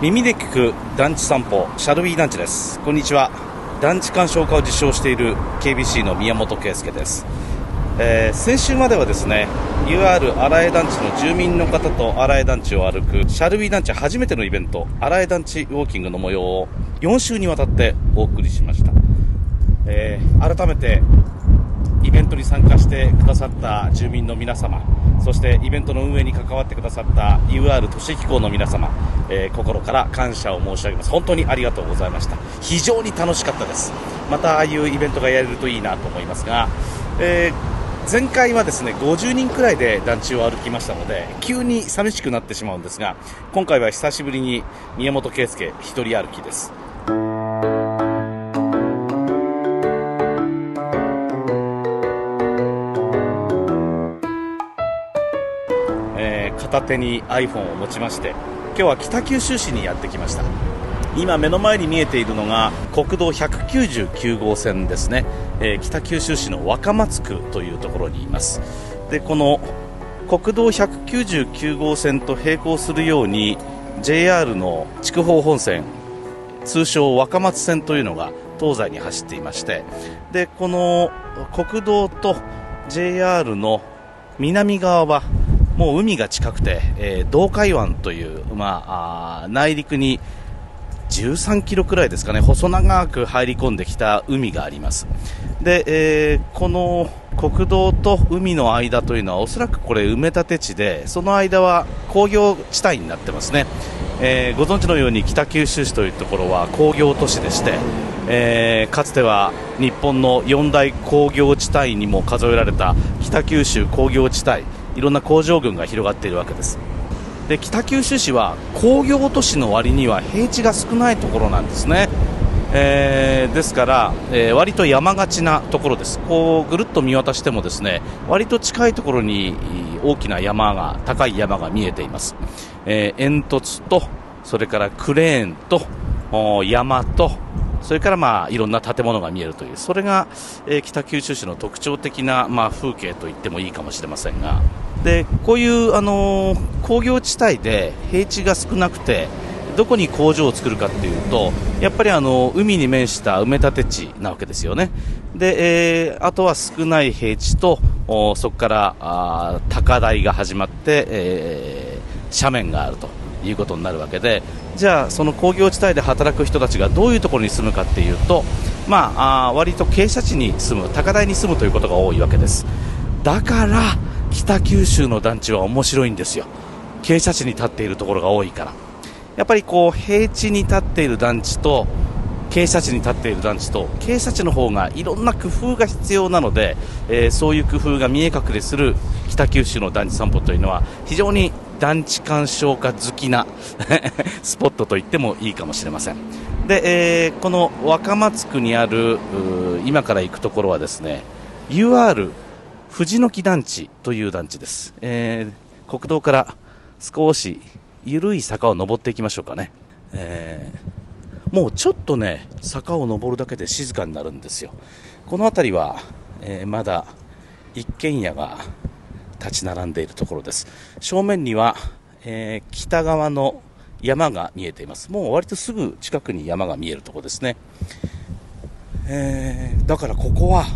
耳で聞く団地散歩シャルウィー団地です。こんにちは。団地鑑賞家を実証している KBC の宮本圭介です、えー、先週まではですね UR 新江団地の住民の方と新江団地を歩くシャルウィー団地初めてのイベント新江団地ウォーキングの模様を4週にわたってお送りしました、えー、改めてイベントに参加してくださった住民の皆様そしてイベントの運営に関わってくださった UR 都市機構の皆様、えー、心から感謝を申し上げます。本当にありがとうございました。非常に楽しかったです。またああいうイベントがやれるといいなと思いますが、えー、前回はですね50人くらいで団地を歩きましたので急に寂しくなってしまうんですが今回は久しぶりに宮本圭介一人歩きです。片手に iPhone を持ちまして今日は北九州市にやってきました。今目の前に見えているのが国道199号線ですね、えー、北九州市の若松区というところにいます。でこの国道199号線と並行するように JR の筑豊本線通称若松線というのが東西に走っていましてでこの国道と JR の南側はもう海が近くて、えー、道海湾という、まあ、あ内陸に13キロくらいですかね、細長く入り込んできた海があります。で、えー、この国道と海の間というのはおそらくこれ埋め立て地で、その間は工業地帯になってますね。えー、ご存知のように北九州市というところは工業都市でして、えー、かつては日本の四大工業地帯にも数えられた北九州工業地帯いろんな工場群が広がっているわけです。で北九州市は工業都市の割には平地が少ないところなんですね、えー、ですから、えー、割と山がちなところです。こうぐるっと見渡してもですね割と近いところに大きな山が高い山が見えています、えー、煙突とそれからクレーンと山とそれからまあいろんな建物が見えるという。それが、えー、北九州市の特徴的な、まあ、風景と言ってもいいかもしれませんが。でこういう、あの、工業地帯で平地が少なくてどこに工場を作るかっていうとやっぱりあの海に面した埋め立て地なわけですよね。で、えー、あとは少ない平地とそこからあ高台が始まって、えー、斜面があるということになるわけでじゃあその工業地帯で働く人たちがどういうところに住むかっていうとまああ割と傾斜地に住む高台に住むということが多いわけです。だから北九州の団地は面白いんですよ。傾斜地に立っているところが多いから。やっぱりこう平地に立っている団地と傾斜地に立っている団地と傾斜地の方がいろんな工夫が必要なので、えー、そういう工夫が見え隠れする北九州の団地散歩というのは非常に団地鑑賞家好きな スポットと言ってもいいかもしれません。で、えー、この若松区にある今から行くところはですね UR 藤の木団地という団地です、えー、国道から少し緩い坂を登っていきましょうかね、えー、もうちょっとね坂を登るだけで静かになるんですよ。この辺りは、えー、まだ一軒家が立ち並んでいるところです。正面には、えー、北側の山が見えています。もう割とすぐ近くに山が見えるところですね、えー、だからここは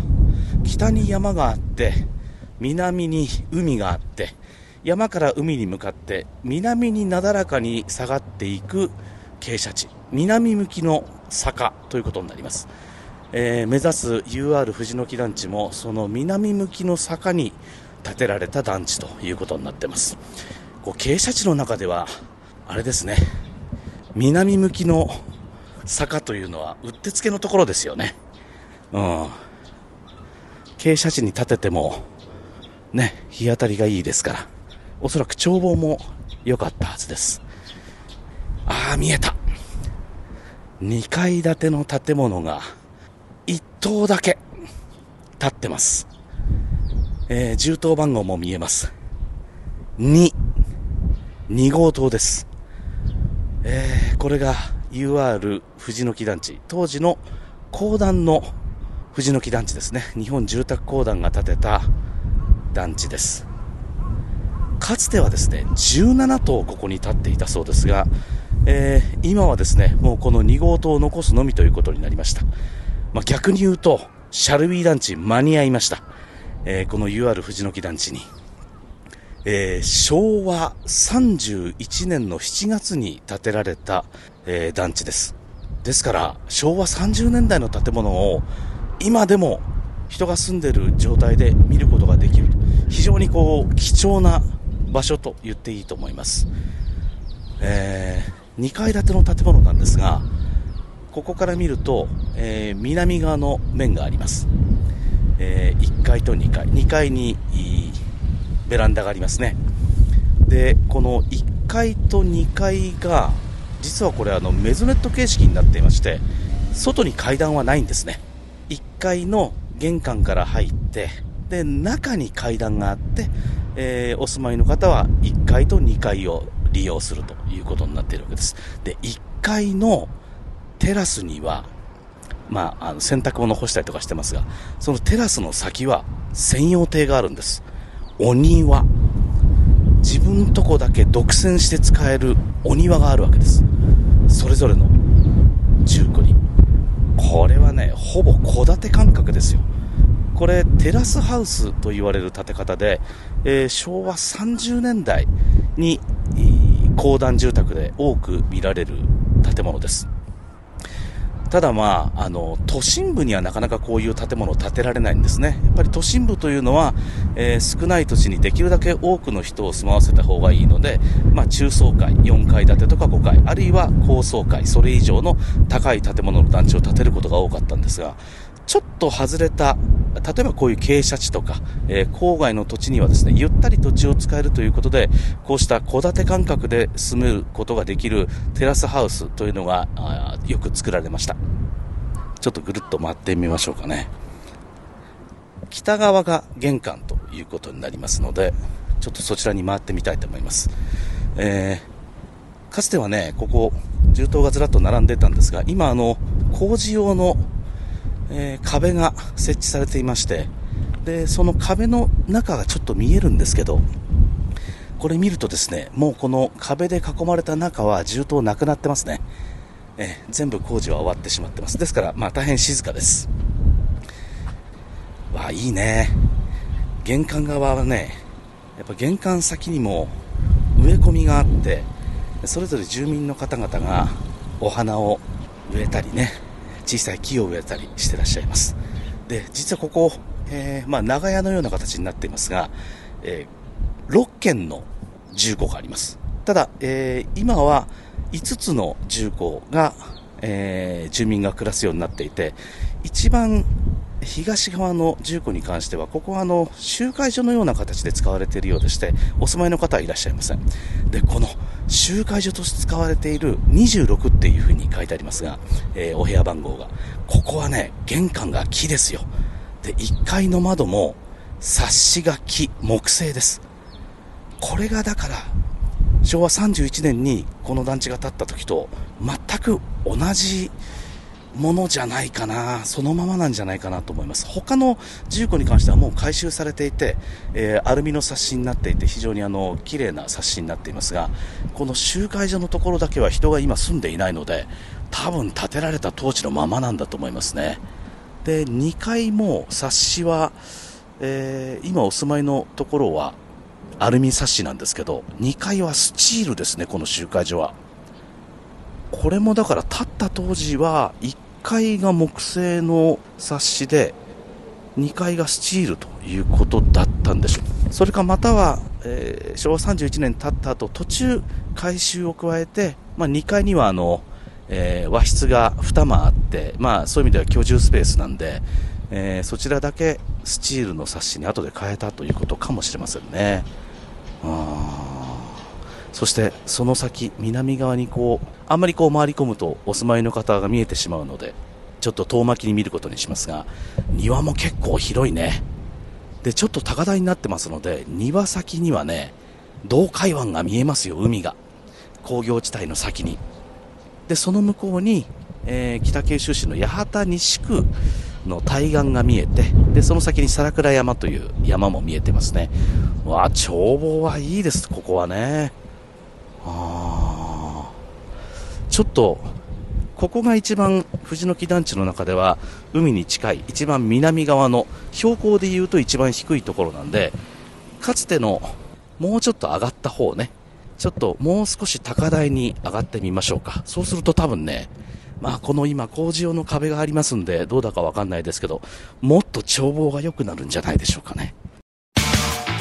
北に山があって南に海があって山から海に向かって南になだらかに下がっていく傾斜地南向きの坂ということになります、えー、目指す UR 藤の木団地もその南向きの坂に建てられた団地ということになってます。こう傾斜地の中ではあれですね。南向きの坂というのはうってつけのところですよね。うん。傾斜地に建ててもね日当たりがいいですからおそらく眺望も良かったはずですああ見えた2階建ての建物が1棟だけ建ってますえー、銃刀番号も見えます。2、2号棟です。えー、これが UR 藤の木団地。当時の公団の藤の木団地ですね。日本住宅公団が建てた団地です。かつてはですね、17棟ここに建っていたそうですが、えー、今はですね、もうこの2号棟を残すのみということになりました。まあ、逆に言うと、シャルビー団地間に合いました。えー、この UR 藤の木団地に。えー、昭和31年の7月に建てられた、え、団地です。ですから、昭和30年代の建物を今でも人が住んでる状態で見ることができる。非常にこう、貴重な場所と言っていいと思います。えー、2階建ての建物なんですが、ここから見ると、えー、南側の面があります。えー、1階と2階。2階にベランダがありますね。で、この1階と2階が、実はこれあのメゾネット形式になっていまして、外に階段はないんですね。1階の玄関から入って、で、中に階段があって、えー、お住まいの方は1階と2階を利用するということになっているわけです。で、1階のテラスには、まあ、あの洗濯物干したりとかしてますが、そのテラスの先は専用亭があるんです。お庭。自分とこだけ独占して使えるお庭があるわけです。それぞれの住戸に。これはね、ほぼ戸建て感覚ですよ。これ、テラスハウスと言われる建て方で、えー、昭和30年代に、公団住宅で多く見られる建物です。ただまあ、あの、都心部にはなかなかこういう建物を建てられないんですね。やっぱり都心部というのは、えー、少ない土地にできるだけ多くの人を住まわせた方がいいので、まあ、中層階、4階建てとか5階、あるいは高層階、それ以上の高い建物の団地を建てることが多かったんですが、ちょっと外れた、例えばこういう傾斜地とか、えー、郊外の土地にはですね、ゆったり土地を使えるということで、こうした戸建て感覚で住むことができるテラスハウスというのが、よく作られました。ちょっとぐるっと回ってみましょうかね。北側が玄関ということになりますので、ちょっとそちらに回ってみたいと思います。えー、かつてはね、ここ、銃刀がずらっと並んでたんですが、今あの、工事用のえー、壁が設置されていまして、で、その壁の中がちょっと見えるんですけど、これ見るとですね、もうこの壁で囲まれた中は銃刀なくなってますね。えー、全部工事は終わってしまってます。ですから、まあ大変静かです。わあ、いいね。玄関側はね、やっぱ玄関先にも植え込みがあって、それぞれ住民の方々がお花を植えたりね、小さい木を植えたりしてらっしゃいます。で、実はここ、えー、まあ、長屋のような形になっていますが、えー、6軒の住戸があります。ただ、えー、今は5つの住戸が、えー、住民が暮らすようになっていて、一番東側の住戸に関しては、ここはあの集会所のような形で使われているようでして、お住まいの方はいらっしゃいません。で、この集会所として使われている26っていう風に書いてありますが、えー、お部屋番号が。ここはね、玄関が木ですよ。で、1階の窓も、冊子が木、木製です。これがだから、昭和31年にこの団地が建った時と全く同じものじゃないかな、そのままなんじゃないかなと思います。他の住戸に関してはもう回収されていて、えー、アルミの冊子になっていて、非常にあの、綺麗な冊子になっていますが、この集会所のところだけは人が今住んでいないので、多分建てられた当時のままなんだと思いますね。で、2階も冊子は、えー、今お住まいのところは、アルミ冊子なんですけど、2階はスチールですね、この集会所は。これもだから建った当時は1 1階が木製の冊子で2階がスチールということだったんでしょうそれかまたは、えー、昭和31年経った後途中改修を加えて、まあ、2階にはあの、えー、和室が2間あって、まあ、そういう意味では居住スペースなんで、えー、そちらだけスチールの冊子に後で変えたということかもしれませんね。あそしてその先、南側にこう、あんまりこう回り込むとお住まいの方が見えてしまうので、ちょっと遠巻きに見ることにしますが、庭も結構広いね。で、ちょっと高台になってますので、庭先にはね、洞海湾が見えますよ、海が。工業地帯の先に。で、その向こうに、えー、北九州市の八幡西区の対岸が見えて、で、その先に皿倉山という山も見えてますね。わあ、眺望はいいです、ここはね。あちょっとここが一番藤の木団地の中では海に近い一番南側の標高でいうと一番低いところなんでかつてのもうちょっと上がった方ね。ちょっともう少し高台に上がってみましょうか。そうすると多分ねまあこの今工事用の壁がありますんでどうだかわかんないですけどもっと眺望が良くなるんじゃないでしょうかね。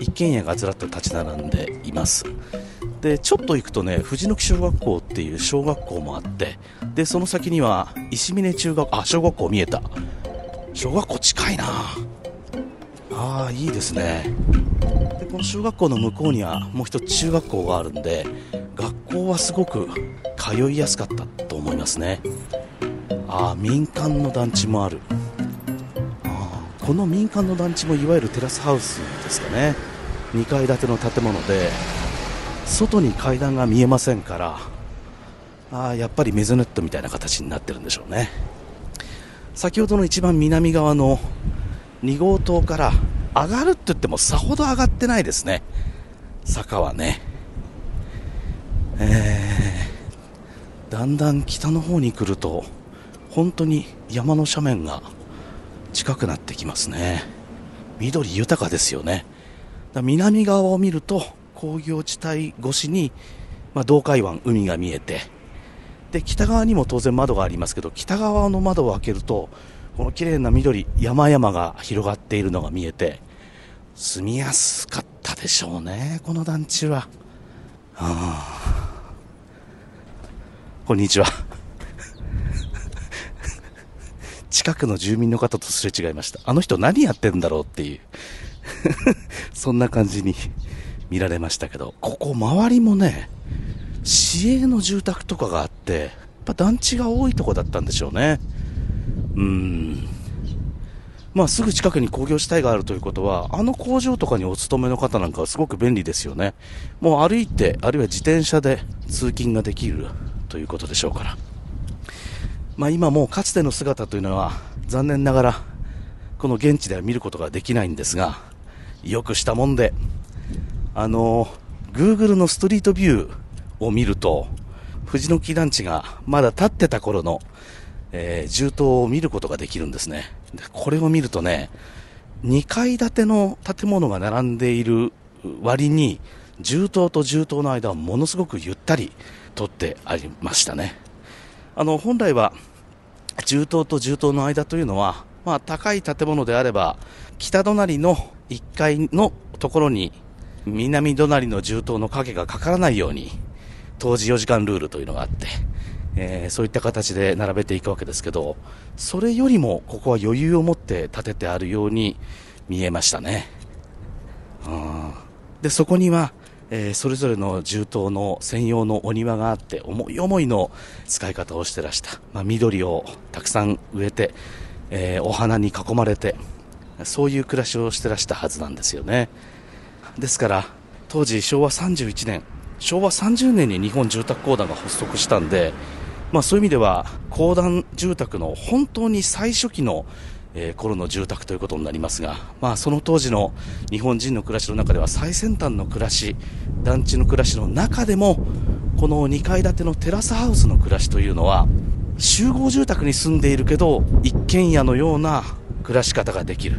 一軒家がずらっと立ち並んでいます。でちょっと行くとね藤の木小学校っていう小学校もあってでその先には石峰中学あ小学校見えた。小学校近いな。ああいいですね。でこの小学校の向こうにはもう一つ中学校があるんで学校はすごく通いやすかったと思いますね。ああ民間の団地もある。あこの民間の団地もいわゆるテラスハウスですかね。2階建ての建物で外に階段が見えませんからあやっぱりメゾネットみたいな形になってるんでしょうね。先ほどの一番南側の2号棟から上がるって言ってもさほど上がってないですね。坂はね。えー、だんだん北の方に来ると本当に山の斜面が近くなってきますね。緑豊かですよね。南側を見ると工業地帯越しに、まあ、東海湾海が見えてで北側にも当然窓がありますけど北側の窓を開けるとこの綺麗な緑山々が広がっているのが見えて住みやすかったでしょうねこの団地は。ああこんにちは。近くの住民の方とすれ違いました。あの人何やってんだろうっていう。そんな感じに見られましたけどここ周りもね市営の住宅とかがあってやっぱ団地が多いとこだったんでしょうね。うん。まあすぐ近くに工業地帯があるということはあの工場とかにお勤めの方なんかはすごく便利ですよね。もう歩いてあるいは自転車で通勤ができるということでしょうから。まあ今もうかつての姿というのは残念ながらこの現地では見ることができないんですがよくしたもんで。あの Google のストリートビューを見ると藤の木団地がまだ建ってた頃の、えー、銃刀を見ることができるんですね。でこれを見るとね2階建ての建物が並んでいる割に銃刀と銃刀の間はものすごくゆったり取ってありましたね。あの本来は銃刀と銃刀の間というのは、まあ、高い建物であれば北隣の1階のところに南隣の銃刀の影がかからないように当時4時間ルールというのがあって、えー、そういった形で並べていくわけですけどそれよりもここは余裕を持って建ててあるように見えましたね。うんでそこにはえー、それぞれの銃刀の専用のお庭があって思い思いの使い方をしてらした、まあ、緑をたくさん植えて、えー、お花に囲まれてそういう暮らしをしてらしたはずなんですよね。ですから当時昭和31年昭和30年に日本住宅公団が発足したんで、まあ、そういう意味では公団住宅の本当に最初期のえー、頃の住宅ということになりますが、まあ、その当時の日本人の暮らしの中では最先端の暮らし団地の暮らしの中でもこの2階建てのテラスハウスの暮らしというのは集合住宅に住んでいるけど一軒家のような暮らし方ができる。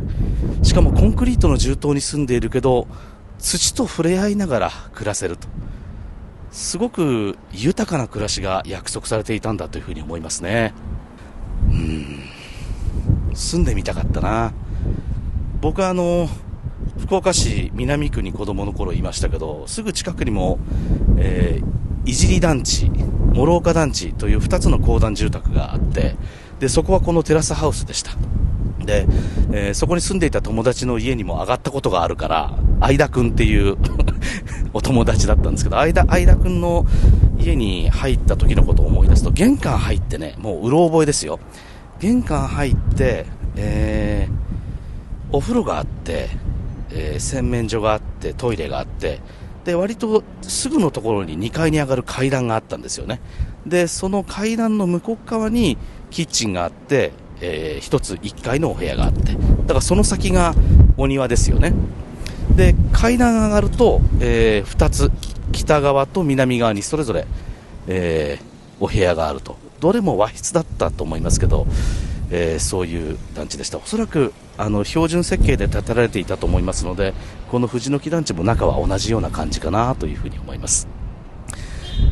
しかもコンクリートの住棟に住んでいるけど土と触れ合いながら暮らせると。すごく豊かな暮らしが約束されていたんだというふうに思いますね。うん。住んでみたかったな。僕はあの福岡市南区に子供の頃いましたけどすぐ近くにも、えー、いじり団地諸岡団地という2つの公団住宅があってでそこはこのテラスハウスでした。で、えー、そこに住んでいた友達の家にも上がったことがあるから相田君っていう お友達だったんですけど相田相田君の家に入った時のことを思い出すと玄関入ってねもううろ覚えですよ。玄関入って、えー、お風呂があって、えー、洗面所があってトイレがあってで割とすぐのところに2階に上がる階段があったんですよね。でその階段の向こう側にキッチンがあって、えー、1つ1階のお部屋があってだからその先がお庭ですよね。で階段上がると、えー、2つ北側と南側にそれぞれ、えー、お部屋があると。どれも和室だったと思いますけど、えー、そういう団地でした。おそらくあの標準設計で建てられていたと思いますのでこの藤の木団地も中は同じような感じかなというふうに思います、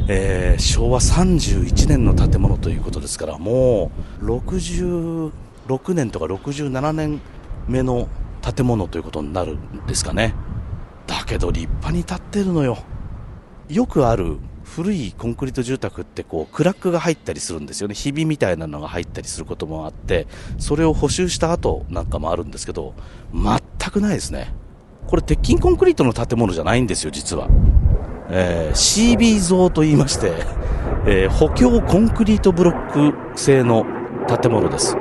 えー、昭和31年の建物ということですからもう66年とか67年目の建物ということになるんですかね。だけど立派に建ってるのよ。よくある古いコンクリート住宅ってこうクラックが入ったりするんですよね。ひびみたいなのが入ったりすることもあってそれを補修した後なんかもあるんですけど全くないですね。これ鉄筋コンクリートの建物じゃないんですよ実は、えー、CB 像と言いまして、えー、補強コンクリートブロック製の建物です。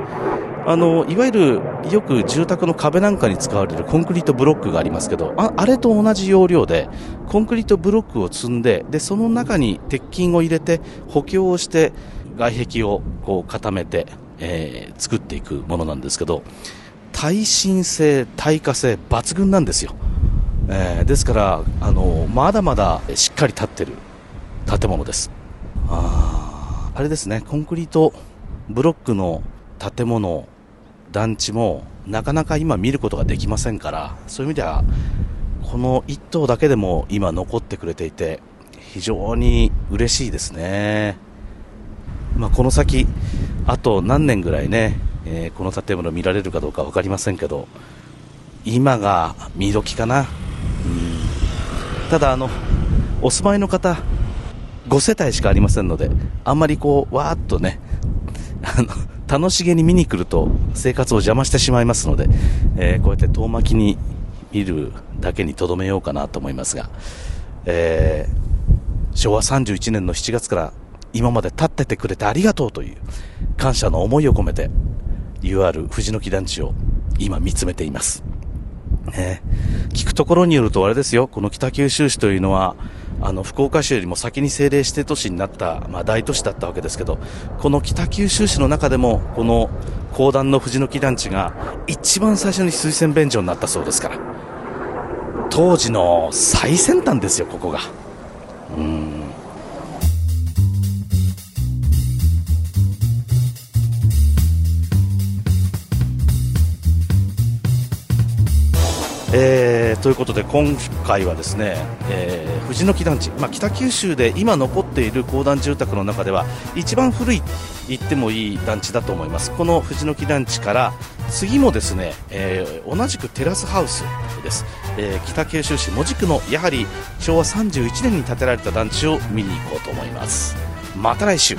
あのいわゆるよく住宅の壁なんかに使われるコンクリートブロックがありますけどああれと同じ要領でコンクリートブロックを積んででその中に鉄筋を入れて補強をして外壁をこう固めて、えー、作っていくものなんですけど耐震性、耐火性抜群なんですよ、えー、ですからあのまだまだしっかり立ってる建物です。ああれですね。コンクリートブロックの建物団地もなかなか今見ることができませんからそういう意味ではこの1棟だけでも今残ってくれていて非常に嬉しいですね、まあ、この先あと何年ぐらいね、えー、この建物見られるかどうか分かりませんけど今が見時かな、ただあのお住まいの方5世帯しかありませんのであんまりこうわーっとね あの楽しげに見に来ると生活を邪魔してしまいますので、えー、こうやって遠巻きに見るだけにとどめようかなと思いますが、えー、昭和31年の7月から今まで立っててくれてありがとうという感謝の思いを込めて UR 藤の木団地を今見つめています。ね、聞くところによるとあれですよ、この北九州市というのはあの福岡市よりも先に政令指定都市になった、まあ、大都市だったわけですけどこの北九州市の中でもこの公団の藤の木団地が一番最初に水洗便所になったそうですから。当時の最先端ですよここが。うん。えー、ということで今回はですね、えー、藤の木団地、まあ、北九州で今残っている公団住宅の中では一番古い言ってもいい団地だと思います。この藤の木団地から次もですね、えー、同じくテラスハウスです、え北九州市門司区のやはり昭和31年に建てられた団地を見に行こうと思います。また来週。